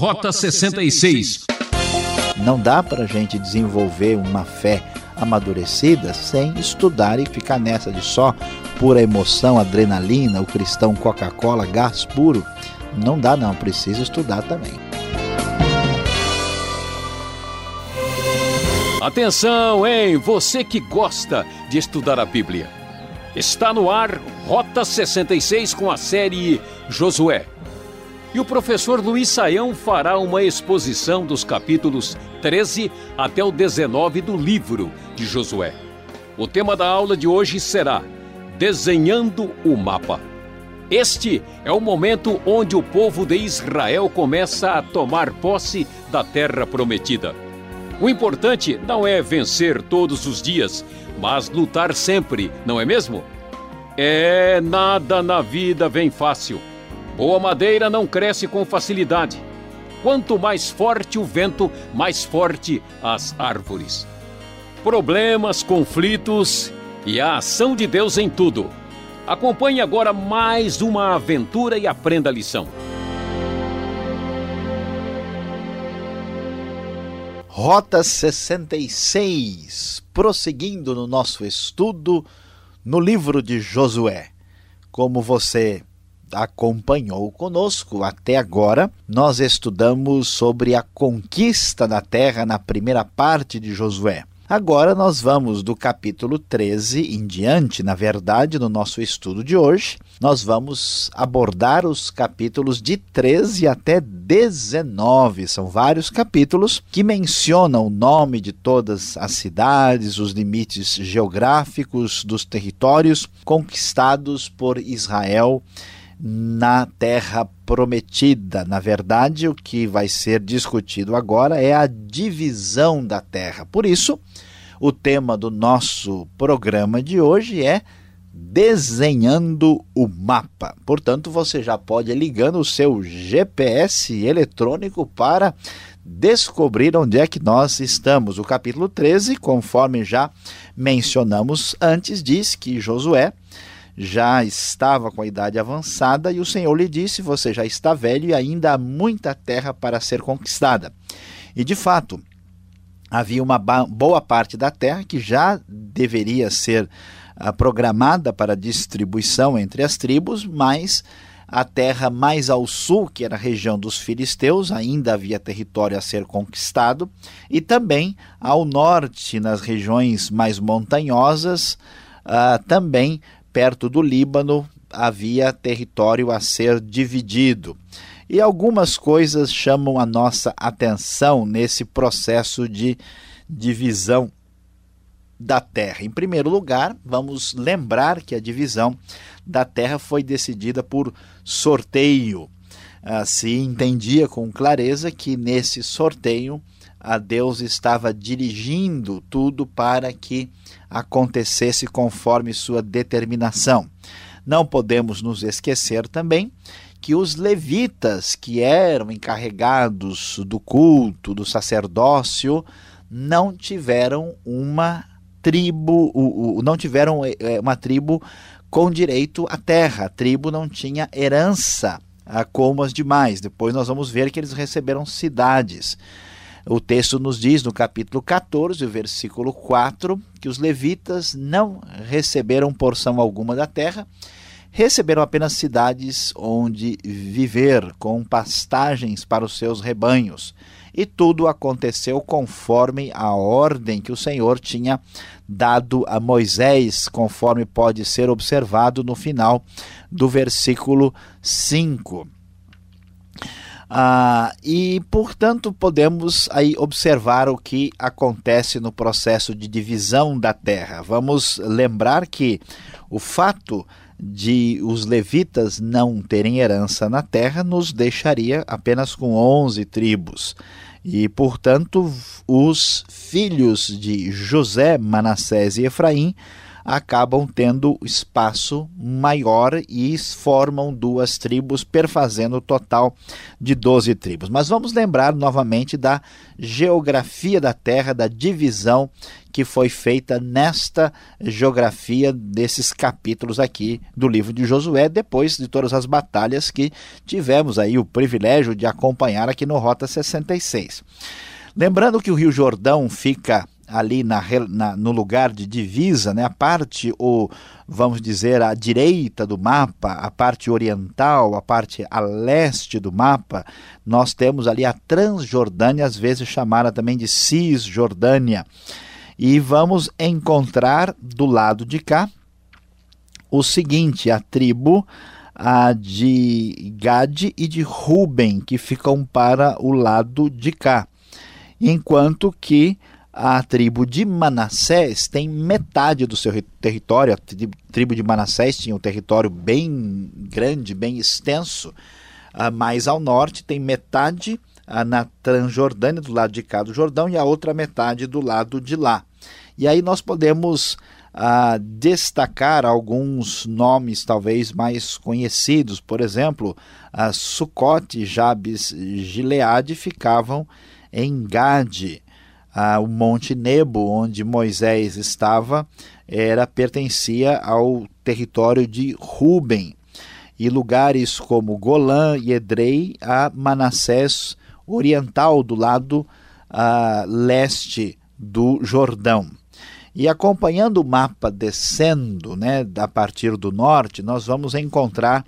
Rota 66. Não dá para a gente desenvolver uma fé amadurecida sem estudar e ficar nessa de só pura emoção, adrenalina, o cristão Coca-Cola, gás puro. Não dá, não, precisa estudar também. Atenção, hein? Você que gosta de estudar a Bíblia. Está no ar Rota 66 com a série Josué. E o professor Luiz Saião fará uma exposição dos capítulos 13 até o 19 do livro de Josué. O tema da aula de hoje será Desenhando o Mapa. Este é o momento onde o povo de Israel começa a tomar posse da terra prometida. O importante não é vencer todos os dias, mas lutar sempre, não é mesmo? É, nada na vida vem fácil. Boa madeira não cresce com facilidade. Quanto mais forte o vento, mais forte as árvores. Problemas, conflitos e a ação de Deus em tudo. Acompanhe agora mais uma aventura e aprenda a lição. Rota 66, prosseguindo no nosso estudo no livro de Josué. Como você acompanhou conosco até agora, nós estudamos sobre a conquista da terra na primeira parte de Josué. Agora nós vamos do capítulo 13 em diante, na verdade, no nosso estudo de hoje, nós vamos abordar os capítulos de 13 até 19. São vários capítulos que mencionam o nome de todas as cidades, os limites geográficos dos territórios conquistados por Israel na terra prometida. Na verdade, o que vai ser discutido agora é a divisão da terra. Por isso, o tema do nosso programa de hoje é desenhando o mapa. Portanto, você já pode ir ligando o seu GPS eletrônico para descobrir onde é que nós estamos. O capítulo 13, conforme já mencionamos antes, diz que Josué já estava com a idade avançada e o Senhor lhe disse: Você já está velho e ainda há muita terra para ser conquistada. E de fato, havia uma boa parte da terra que já deveria ser uh, programada para distribuição entre as tribos, mas a terra mais ao sul, que era a região dos filisteus, ainda havia território a ser conquistado, e também ao norte, nas regiões mais montanhosas, uh, também perto do Líbano havia território a ser dividido. E algumas coisas chamam a nossa atenção nesse processo de divisão da terra. Em primeiro lugar, vamos lembrar que a divisão da terra foi decidida por sorteio. Ah, se entendia com clareza que nesse sorteio a Deus estava dirigindo tudo para que acontecesse conforme sua determinação. Não podemos nos esquecer também que os levitas, que eram encarregados do culto, do sacerdócio, não tiveram uma tribo, não tiveram é, é, uma tribo com direito à terra. A tribo não tinha herança como as demais. Depois nós vamos ver que eles receberam cidades. O texto nos diz no capítulo 14, versículo 4, que os levitas não receberam porção alguma da terra, receberam apenas cidades onde viver, com pastagens para os seus rebanhos. E tudo aconteceu conforme a ordem que o Senhor tinha dado a Moisés, conforme pode ser observado no final do versículo 5. Ah, e, portanto, podemos aí observar o que acontece no processo de divisão da terra. Vamos lembrar que o fato de os levitas não terem herança na terra nos deixaria apenas com 11 tribos. E, portanto, os filhos de José, Manassés e Efraim acabam tendo espaço maior e formam duas tribos, perfazendo o total de 12 tribos. Mas vamos lembrar novamente da geografia da terra, da divisão que foi feita nesta geografia desses capítulos aqui do livro de Josué, depois de todas as batalhas que tivemos aí o privilégio de acompanhar aqui no Rota 66. Lembrando que o Rio Jordão fica ali na, na, no lugar de divisa, né, a parte, ou vamos dizer, a direita do mapa, a parte oriental, a parte a leste do mapa, nós temos ali a Transjordânia, às vezes chamada também de Cisjordânia. E vamos encontrar do lado de cá o seguinte: a tribo a de Gade e de Ruben, que ficam para o lado de cá. Enquanto que a tribo de Manassés tem metade do seu território. A tribo de Manassés tinha um território bem grande, bem extenso. Mais ao norte tem metade na Transjordânia, do lado de cá do Jordão, e a outra metade do lado de lá. E aí nós podemos uh, destacar alguns nomes talvez mais conhecidos. Por exemplo, Sucote, Jabes Gileade ficavam em Gade ah, o Monte Nebo, onde Moisés estava, era pertencia ao território de Ruben, e lugares como Golã e Edrei a Manassés oriental, do lado ah, leste do Jordão. E acompanhando o mapa descendo, né, a partir do norte, nós vamos encontrar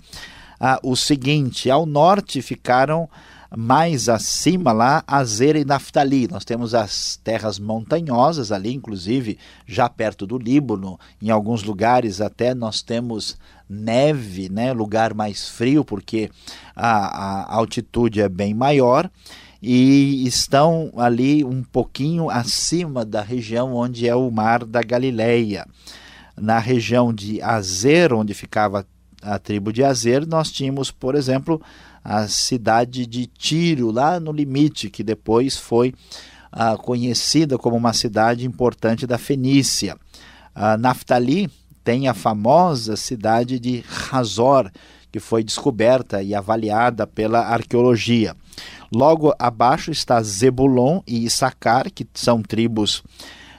ah, o seguinte: ao norte ficaram mais acima lá, Azer e Naftali. Nós temos as terras montanhosas ali, inclusive já perto do Líbano, em alguns lugares até nós temos neve, né, lugar mais frio porque a, a altitude é bem maior e estão ali um pouquinho acima da região onde é o mar da Galileia. Na região de Azer, onde ficava a tribo de Azer, nós tínhamos, por exemplo, a cidade de Tiro, lá no limite, que depois foi ah, conhecida como uma cidade importante da Fenícia. Ah, Naftali tem a famosa cidade de Razor, que foi descoberta e avaliada pela arqueologia. Logo abaixo está Zebulon e Issacar, que são tribos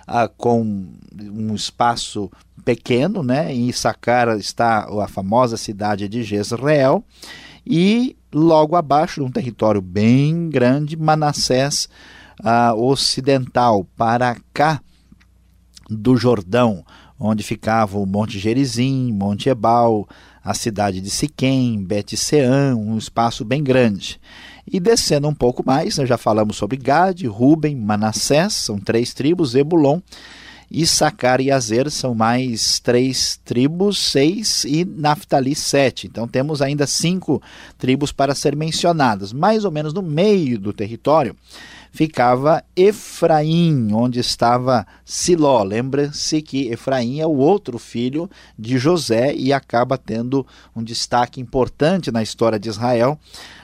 ah, com um espaço pequeno, né? Em Issacar está a famosa cidade de Jezreel e logo abaixo, num território bem grande, Manassés uh, ocidental, para cá do Jordão, onde ficava o Monte Gerizim, Monte Ebal, a cidade de Siquém, Bet-Sean, um espaço bem grande. E descendo um pouco mais, nós já falamos sobre Gade, Ruben, Manassés, são três tribos, Zebulon, Issacar e Azer são mais três tribos, seis, e Naftali, sete. Então temos ainda cinco tribos para ser mencionadas. Mais ou menos no meio do território ficava Efraim, onde estava Siló. Lembra-se que Efraim é o outro filho de José e acaba tendo um destaque importante na história de Israel,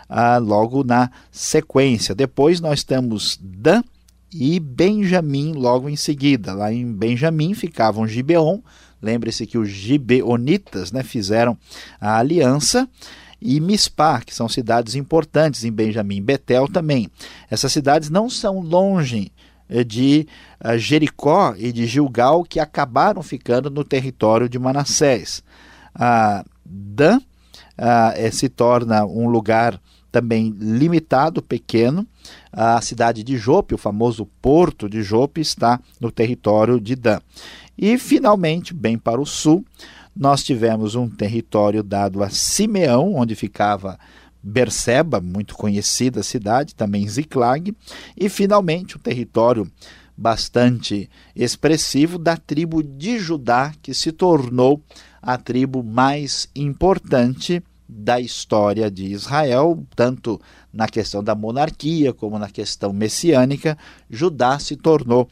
ah, logo na sequência. Depois nós temos Dan e Benjamim logo em seguida. Lá em Benjamim ficavam Gibeon, lembre-se que os gibeonitas né, fizeram a aliança, e Mispá, que são cidades importantes em Benjamim, Betel também. Essas cidades não são longe eh, de uh, Jericó e de Gilgal, que acabaram ficando no território de Manassés. Uh, Dan uh, se torna um lugar também limitado, pequeno. A cidade de Jope, o famoso porto de Jope, está no território de Dan. E, finalmente, bem para o sul, nós tivemos um território dado a Simeão, onde ficava Berseba, muito conhecida cidade, também Ziklag, e, finalmente, um território bastante expressivo da tribo de Judá, que se tornou a tribo mais importante da história de Israel, tanto na questão da monarquia como na questão messiânica, Judá se tornou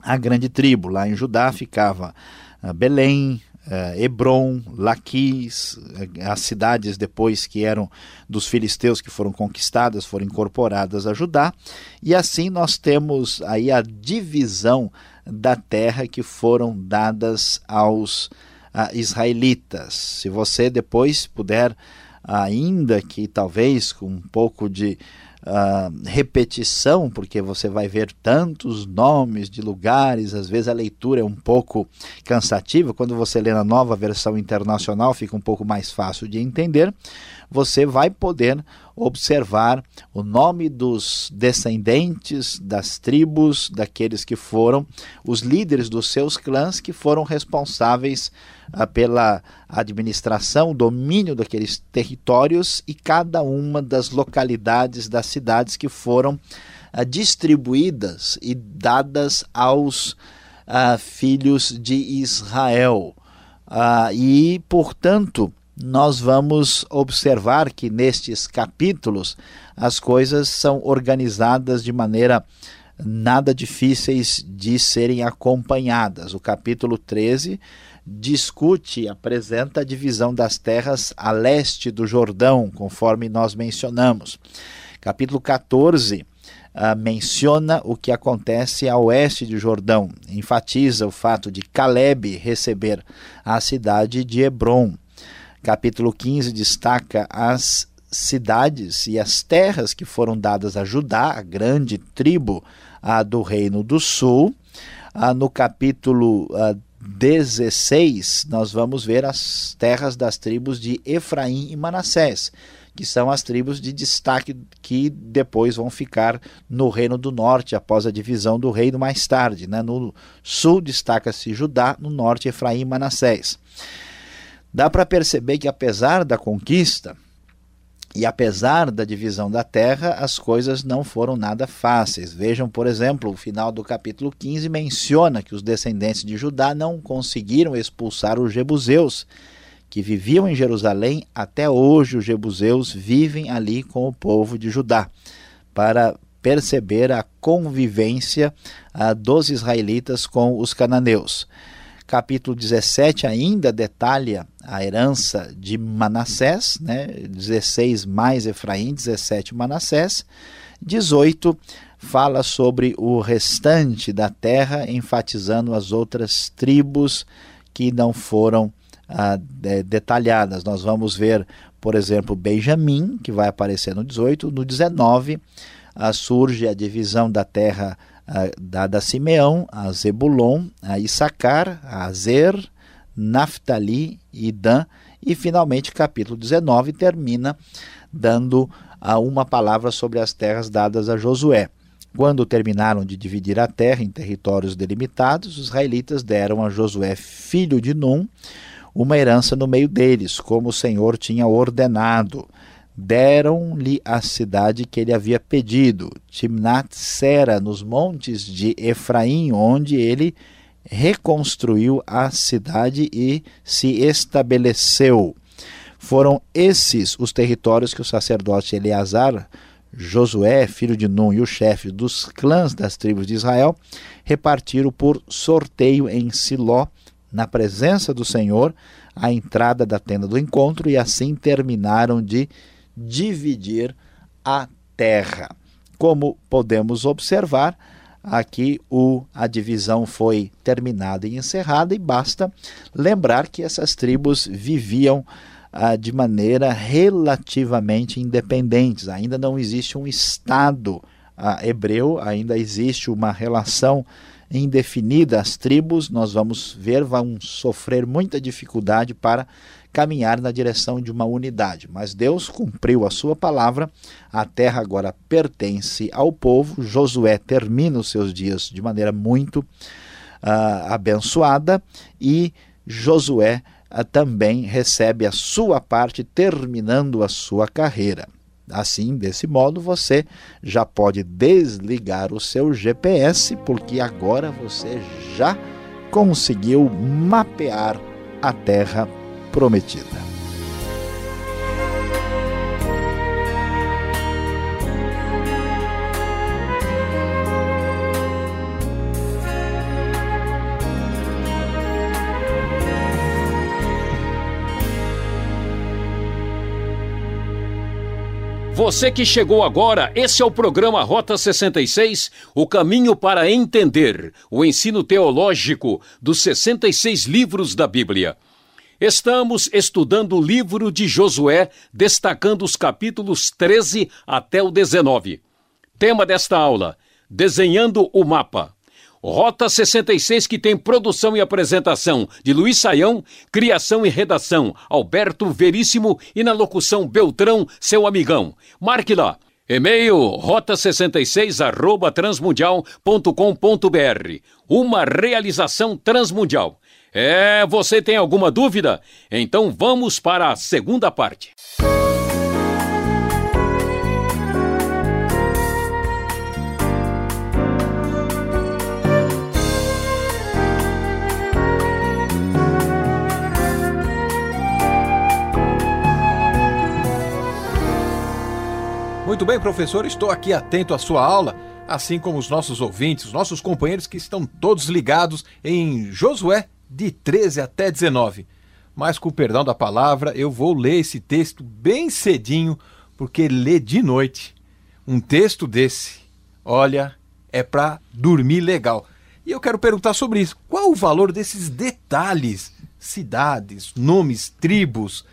a grande tribo. Lá em Judá ficava ah, Belém, ah, Hebron, Laquis, ah, as cidades depois que eram dos filisteus que foram conquistadas, foram incorporadas a Judá, e assim nós temos aí a divisão da terra que foram dadas aos israelitas. Se você depois puder, ainda que talvez com um pouco de uh, repetição, porque você vai ver tantos nomes de lugares, às vezes a leitura é um pouco cansativa. Quando você lê na nova versão internacional, fica um pouco mais fácil de entender. Você vai poder observar o nome dos descendentes das tribos, daqueles que foram os líderes dos seus clãs que foram responsáveis ah, pela administração, domínio daqueles territórios e cada uma das localidades das cidades que foram ah, distribuídas e dadas aos ah, filhos de Israel. e, portanto, nós vamos observar que nestes capítulos as coisas são organizadas de maneira nada difíceis de serem acompanhadas. O capítulo 13 discute apresenta a divisão das terras a leste do Jordão, conforme nós mencionamos. Capítulo 14 uh, ah, menciona o que acontece a oeste de Jordão, enfatiza o fato de Caleb receber a cidade de Hebron capítulo 15 destaca as cidades e as terras que foram dadas a Judá, a grande tribo a, do Reino do Sul. A, no capítulo a, 16, nós vamos ver as terras das tribos de Efraim e Manassés, que são as tribos de destaque que depois vão ficar no Reino do Norte, após a divisão do reino mais tarde. Né? No sul destaca-se Judá, no norte Efraim e Manassés. Dá para perceber que, apesar da conquista e apesar da divisão da terra, as coisas não foram nada fáceis. Vejam, por exemplo, o final do capítulo 15 menciona que os descendentes de Judá não conseguiram expulsar os jebuseus que viviam em Jerusalém. Até hoje, os jebuseus vivem ali com o povo de Judá, para perceber a convivência ah, dos israelitas com os cananeus capítulo 17 ainda detalha a herança de Manassés, né? 16 mais Efraim, 17 Manassés. 18 fala sobre o restante da terra, enfatizando as outras tribos que não foram ah, de, detalhadas. Nós vamos ver, por exemplo, Benjamim, que vai aparecer no 18, no 19 ah, surge a divisão da terra dada a Simeão, a Zebulon, a Issacar, a Azer, Naphtali e Dan. E finalmente, capítulo 19 termina dando uma palavra sobre as terras dadas a Josué. Quando terminaram de dividir a terra em territórios delimitados, os israelitas deram a Josué, filho de Num, uma herança no meio deles, como o Senhor tinha ordenado deram-lhe a cidade que ele havia pedido, Timnat Sera, nos montes de Efraim, onde ele reconstruiu a cidade e se estabeleceu. Foram esses os territórios que o sacerdote Eleazar, Josué, filho de Nun, e o chefe dos clãs das tribos de Israel, repartiram por sorteio em Siló, na presença do Senhor, à entrada da tenda do encontro, e assim terminaram de dividir a terra. Como podemos observar, aqui o, a divisão foi terminada e encerrada, e basta lembrar que essas tribos viviam ah, de maneira relativamente independentes. Ainda não existe um Estado ah, hebreu, ainda existe uma relação indefinida. As tribos, nós vamos ver, vão sofrer muita dificuldade para caminhar na direção de uma unidade. Mas Deus cumpriu a sua palavra, a terra agora pertence ao povo. Josué termina os seus dias de maneira muito uh, abençoada e Josué uh, também recebe a sua parte, terminando a sua carreira. Assim, desse modo, você já pode desligar o seu GPS, porque agora você já conseguiu mapear a Terra prometida. Você que chegou agora, esse é o programa Rota 66, o caminho para entender o ensino teológico dos 66 livros da Bíblia. Estamos estudando o livro de Josué, destacando os capítulos 13 até o 19. Tema desta aula: Desenhando o mapa. Rota 66, que tem produção e apresentação de Luiz Saião, criação e redação Alberto Veríssimo e na locução Beltrão, seu amigão. Marque lá. E-mail rota66 arroba transmundial.com.br. Uma realização transmundial. É, você tem alguma dúvida? Então vamos para a segunda parte. Muito bem, professor, estou aqui atento à sua aula, assim como os nossos ouvintes, os nossos companheiros que estão todos ligados em Josué de 13 até 19. Mas com o perdão da palavra, eu vou ler esse texto bem cedinho, porque ler de noite um texto desse, olha, é para dormir legal. E eu quero perguntar sobre isso. Qual o valor desses detalhes? Cidades, nomes, tribos,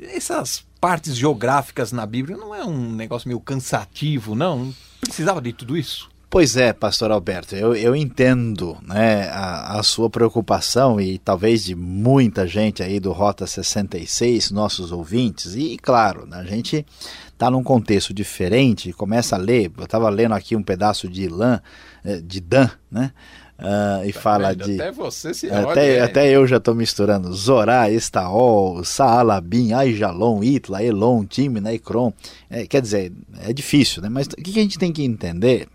essas partes geográficas na Bíblia não é um negócio meio cansativo, não? Precisava de tudo isso? Pois é, pastor Alberto, eu, eu entendo né, a, a, sua preocupação e talvez de muita gente aí do Rota 66, nossos ouvintes, e claro, né, a gente está num contexto diferente, começa a ler, eu estava lendo aqui um pedaço de lã, eh, de Dan, né? Uh, e tá fala vendo? de. Até você se até, até eu já estou misturando. Zorá, Estaol, Saalabim, Aijalon, Itla, Elon, Timna, Ekron. É, quer dizer, é difícil, né? Mas o que a gente tem que entender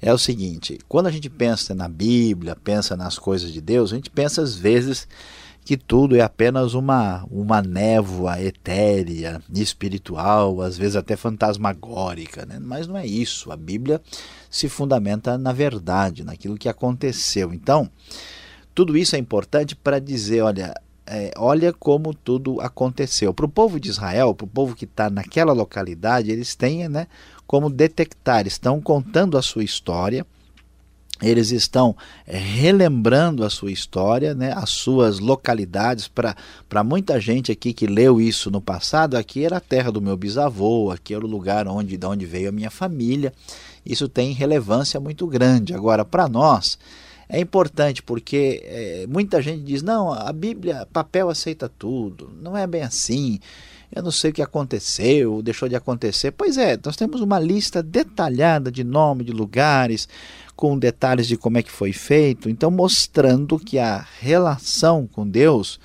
é o seguinte: quando a gente pensa na Bíblia, pensa nas coisas de Deus, a gente pensa às vezes que tudo é apenas uma, uma névoa etérea, espiritual, às vezes até fantasmagórica, né? mas não é isso. A Bíblia se fundamenta na verdade, naquilo que aconteceu. Então, tudo isso é importante para dizer: olha, é, olha como tudo aconteceu. Para o povo de Israel, para o povo que está naquela localidade, eles têm né, como detectar, estão contando a sua história eles estão é, relembrando a sua história, né, as suas localidades. Para muita gente aqui que leu isso no passado, aqui era a terra do meu bisavô, aqui era o lugar onde, de onde veio a minha família. Isso tem relevância muito grande. Agora, para nós, é importante porque é, muita gente diz: não, a Bíblia, papel aceita tudo. Não é bem assim. Eu não sei o que aconteceu, deixou de acontecer. Pois é, nós temos uma lista detalhada de nome, de lugares, com detalhes de como é que foi feito, então mostrando que a relação com Deus,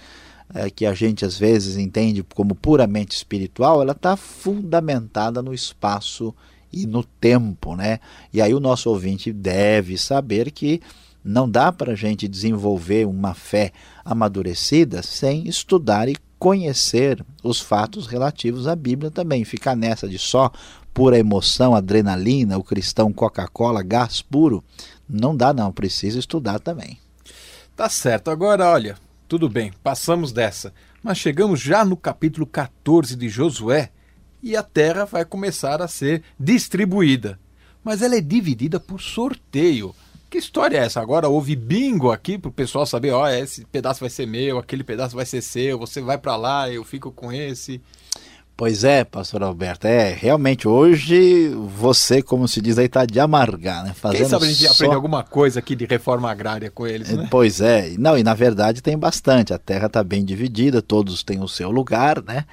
é, que a gente às vezes entende como puramente espiritual, ela está fundamentada no espaço e no tempo, né? E aí o nosso ouvinte deve saber que não dá para a gente desenvolver uma fé amadurecida sem estudar e conhecer os fatos relativos à Bíblia também. Ficar nessa de só pura emoção, adrenalina, o cristão Coca-Cola, gás puro. Não dá, não, precisa estudar também. Tá certo. Agora, olha, tudo bem, passamos dessa. Mas chegamos já no capítulo 14 de Josué e a terra vai começar a ser distribuída. Mas ela é dividida por sorteio. Que história é essa? Agora houve bingo aqui para o pessoal saber, ó, esse pedaço vai ser meu, aquele pedaço vai ser seu, você vai para lá, eu fico com esse. Pois é, pastor Alberto, é, realmente hoje você, como se diz aí, está de amargar, né? Fazendo Quem sabe a gente só... aprende alguma coisa aqui de reforma agrária com eles, né? Pois é, não, e na verdade tem bastante, a terra está bem dividida, todos têm o seu lugar, né?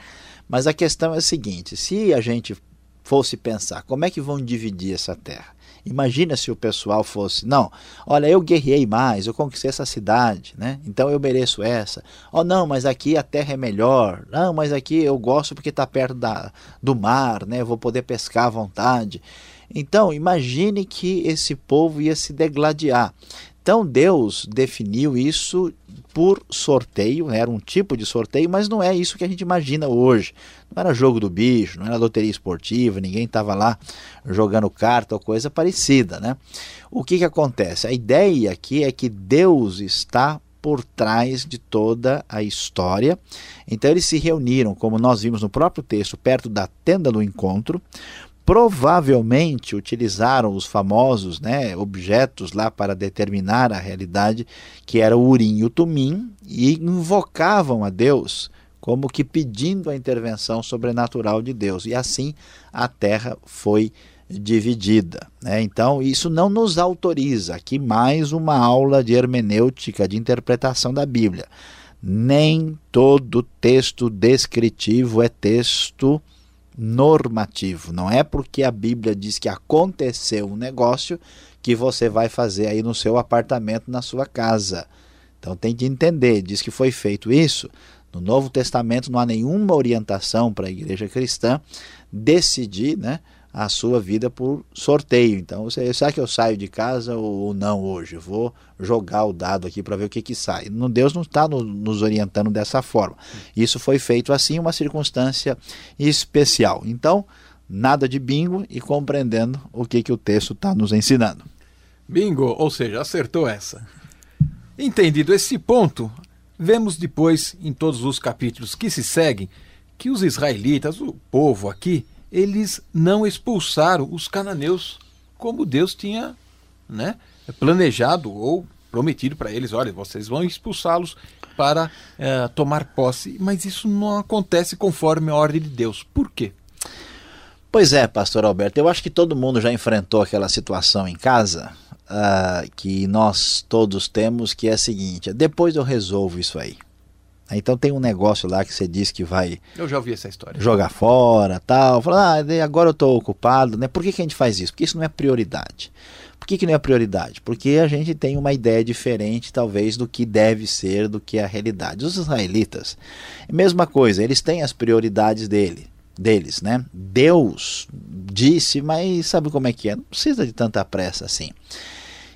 Mas a questão é a seguinte, se a gente fosse pensar, como é que vão dividir essa terra? Imagina se o pessoal fosse, não, olha, eu guerrei mais, eu conquistei essa cidade, né? Então eu mereço essa. Oh, não, mas aqui a terra é melhor. Não, mas aqui eu gosto porque está perto da, do mar, né? Eu vou poder pescar à vontade. Então, imagine que esse povo ia se degladiar. Então Deus definiu isso por sorteio, né? era um tipo de sorteio, mas não é isso que a gente imagina hoje. Não era jogo do bicho, não era loteria esportiva, ninguém estava lá jogando carta ou coisa parecida. Né? O que, que acontece? A ideia aqui é que Deus está por trás de toda a história. Então eles se reuniram, como nós vimos no próprio texto, perto da tenda do encontro. Provavelmente utilizaram os famosos né, objetos lá para determinar a realidade, que era o Urim e o Tumim, e invocavam a Deus como que pedindo a intervenção sobrenatural de Deus. E assim a terra foi dividida. Né? Então, isso não nos autoriza. Aqui, mais uma aula de hermenêutica, de interpretação da Bíblia. Nem todo texto descritivo é texto normativo. Não é porque a Bíblia diz que aconteceu um negócio que você vai fazer aí no seu apartamento, na sua casa. Então tem que entender, diz que foi feito isso, no Novo Testamento não há nenhuma orientação para a igreja cristã decidir né, a sua vida por sorteio. Então, você, será que eu saio de casa ou não hoje? vou jogar o dado aqui para ver o que, que sai. Deus não está no, nos orientando dessa forma. Isso foi feito assim, uma circunstância especial. Então, nada de bingo e compreendendo o que, que o texto está nos ensinando. Bingo, ou seja, acertou essa. Entendido esse ponto, Vemos depois, em todos os capítulos que se seguem, que os israelitas, o povo aqui, eles não expulsaram os cananeus como Deus tinha né, planejado ou prometido para eles: olha, vocês vão expulsá-los para é, tomar posse. Mas isso não acontece conforme a ordem de Deus. Por quê? Pois é, pastor Alberto, eu acho que todo mundo já enfrentou aquela situação em casa uh, que nós todos temos, que é a seguinte: depois eu resolvo isso aí. Então tem um negócio lá que você diz que vai. Eu já ouvi essa história. Jogar fora, tal. Falar, ah, agora eu estou ocupado, né? Por que, que a gente faz isso? Porque isso não é prioridade. Por que, que não é prioridade? Porque a gente tem uma ideia diferente, talvez, do que deve ser, do que é a realidade. Os israelitas, mesma coisa, eles têm as prioridades dele, deles, né? Deus disse, mas sabe como é que é? Não precisa de tanta pressa assim.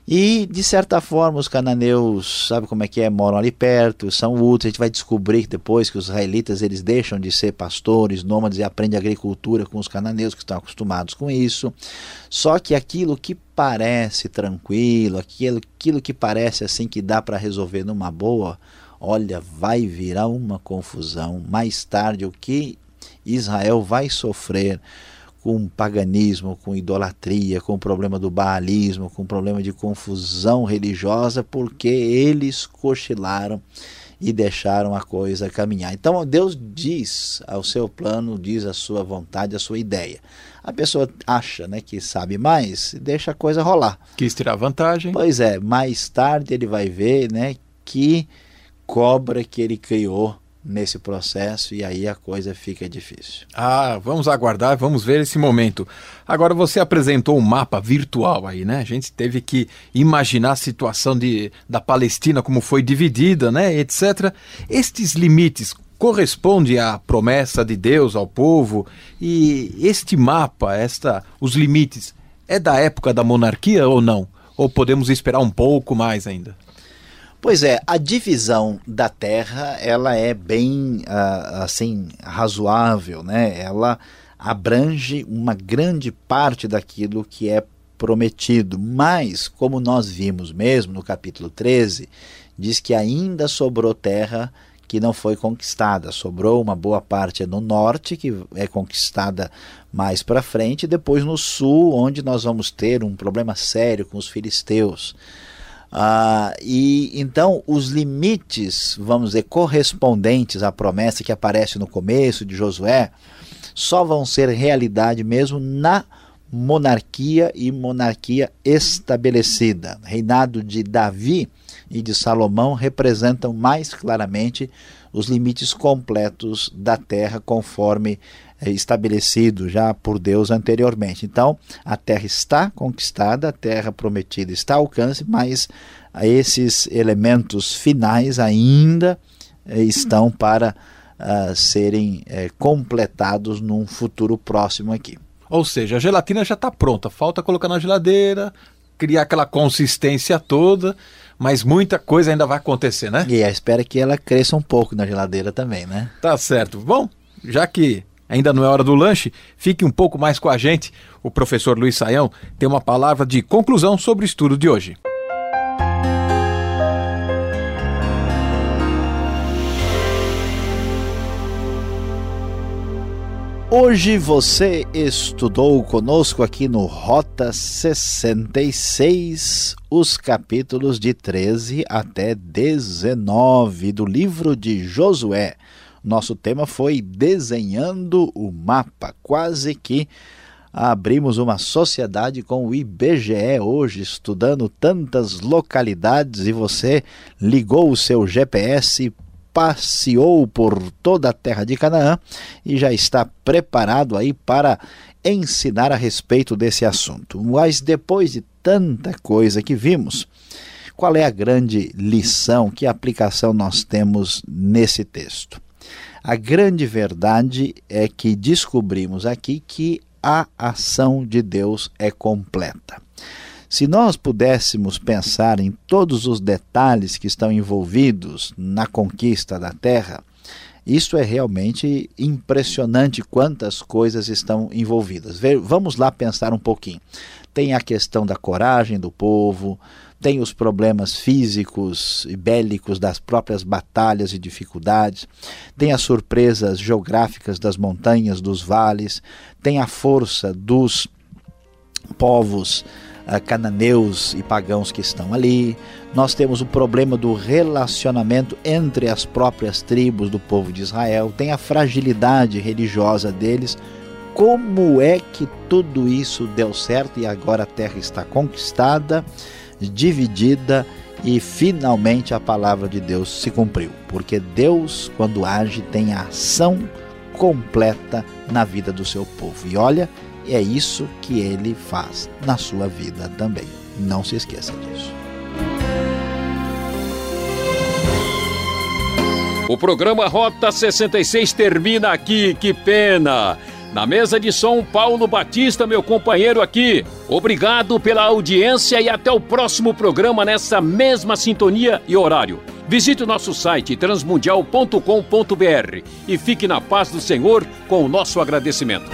E, de certa forma, os cananeus, sabe como é que é, moram ali perto, são úteis. A gente vai descobrir depois que os israelitas eles deixam de ser pastores, nômades e aprendem agricultura com os cananeus que estão acostumados com isso. Só que aquilo que parece tranquilo, aquilo, aquilo que parece assim que dá para resolver numa boa, olha, vai virar uma confusão. Mais tarde, o que Israel vai sofrer com paganismo, com idolatria, com o problema do baalismo, com o problema de confusão religiosa, porque eles cochilaram e deixaram a coisa caminhar. Então Deus diz ao seu plano, diz a sua vontade, a sua ideia. A pessoa acha né, que sabe mais, deixa a coisa rolar. Quis tirar vantagem. Pois é, mais tarde ele vai ver né, que cobra que ele criou nesse processo e aí a coisa fica difícil. Ah, vamos aguardar, vamos ver esse momento. Agora você apresentou um mapa virtual aí, né? A gente teve que imaginar a situação de, da Palestina como foi dividida, né, etc. Estes limites correspondem à promessa de Deus ao povo e este mapa, esta os limites é da época da monarquia ou não? Ou podemos esperar um pouco mais ainda? Pois é, a divisão da Terra ela é bem uh, assim razoável, né? Ela abrange uma grande parte daquilo que é prometido, mas como nós vimos mesmo no capítulo 13, diz que ainda sobrou terra que não foi conquistada. Sobrou uma boa parte no norte, que é conquistada mais para frente, e depois no sul, onde nós vamos ter um problema sério com os filisteus. Ah, e então os limites, vamos dizer, correspondentes à promessa que aparece no começo de Josué, só vão ser realidade mesmo na monarquia e monarquia estabelecida. Reinado de Davi e de Salomão representam mais claramente os limites completos da terra conforme estabelecido já por Deus anteriormente. Então, a terra está conquistada, a terra prometida está ao alcance, mas esses elementos finais ainda é, estão para uh, serem uh, completados num futuro próximo aqui. Ou seja, a gelatina já está pronta, falta colocar na geladeira, criar aquela consistência toda, mas muita coisa ainda vai acontecer, né? E a espera que ela cresça um pouco na geladeira também, né? Tá certo. Bom, já que Ainda não é hora do lanche? Fique um pouco mais com a gente. O professor Luiz Saião tem uma palavra de conclusão sobre o estudo de hoje. Hoje você estudou conosco aqui no Rota 66, os capítulos de 13 até 19 do livro de Josué. Nosso tema foi Desenhando o Mapa, quase que abrimos uma sociedade com o IBGE hoje, estudando tantas localidades e você ligou o seu GPS passeou por toda a terra de Canaã e já está preparado aí para ensinar a respeito desse assunto. Mas depois de tanta coisa que vimos, qual é a grande lição, que aplicação nós temos nesse texto? A grande verdade é que descobrimos aqui que a ação de Deus é completa. Se nós pudéssemos pensar em todos os detalhes que estão envolvidos na conquista da terra, isso é realmente impressionante quantas coisas estão envolvidas. Vamos lá pensar um pouquinho. Tem a questão da coragem do povo, tem os problemas físicos e bélicos das próprias batalhas e dificuldades, tem as surpresas geográficas das montanhas, dos vales, tem a força dos povos uh, cananeus e pagãos que estão ali. Nós temos o problema do relacionamento entre as próprias tribos do povo de Israel, tem a fragilidade religiosa deles. Como é que tudo isso deu certo e agora a terra está conquistada, dividida e finalmente a palavra de Deus se cumpriu? Porque Deus, quando age, tem a ação completa na vida do seu povo. E olha, é isso que ele faz na sua vida também. Não se esqueça disso. O programa Rota 66 termina aqui, que pena! Na mesa de som, Paulo Batista, meu companheiro aqui. Obrigado pela audiência e até o próximo programa nessa mesma sintonia e horário. Visite o nosso site transmundial.com.br e fique na paz do Senhor com o nosso agradecimento.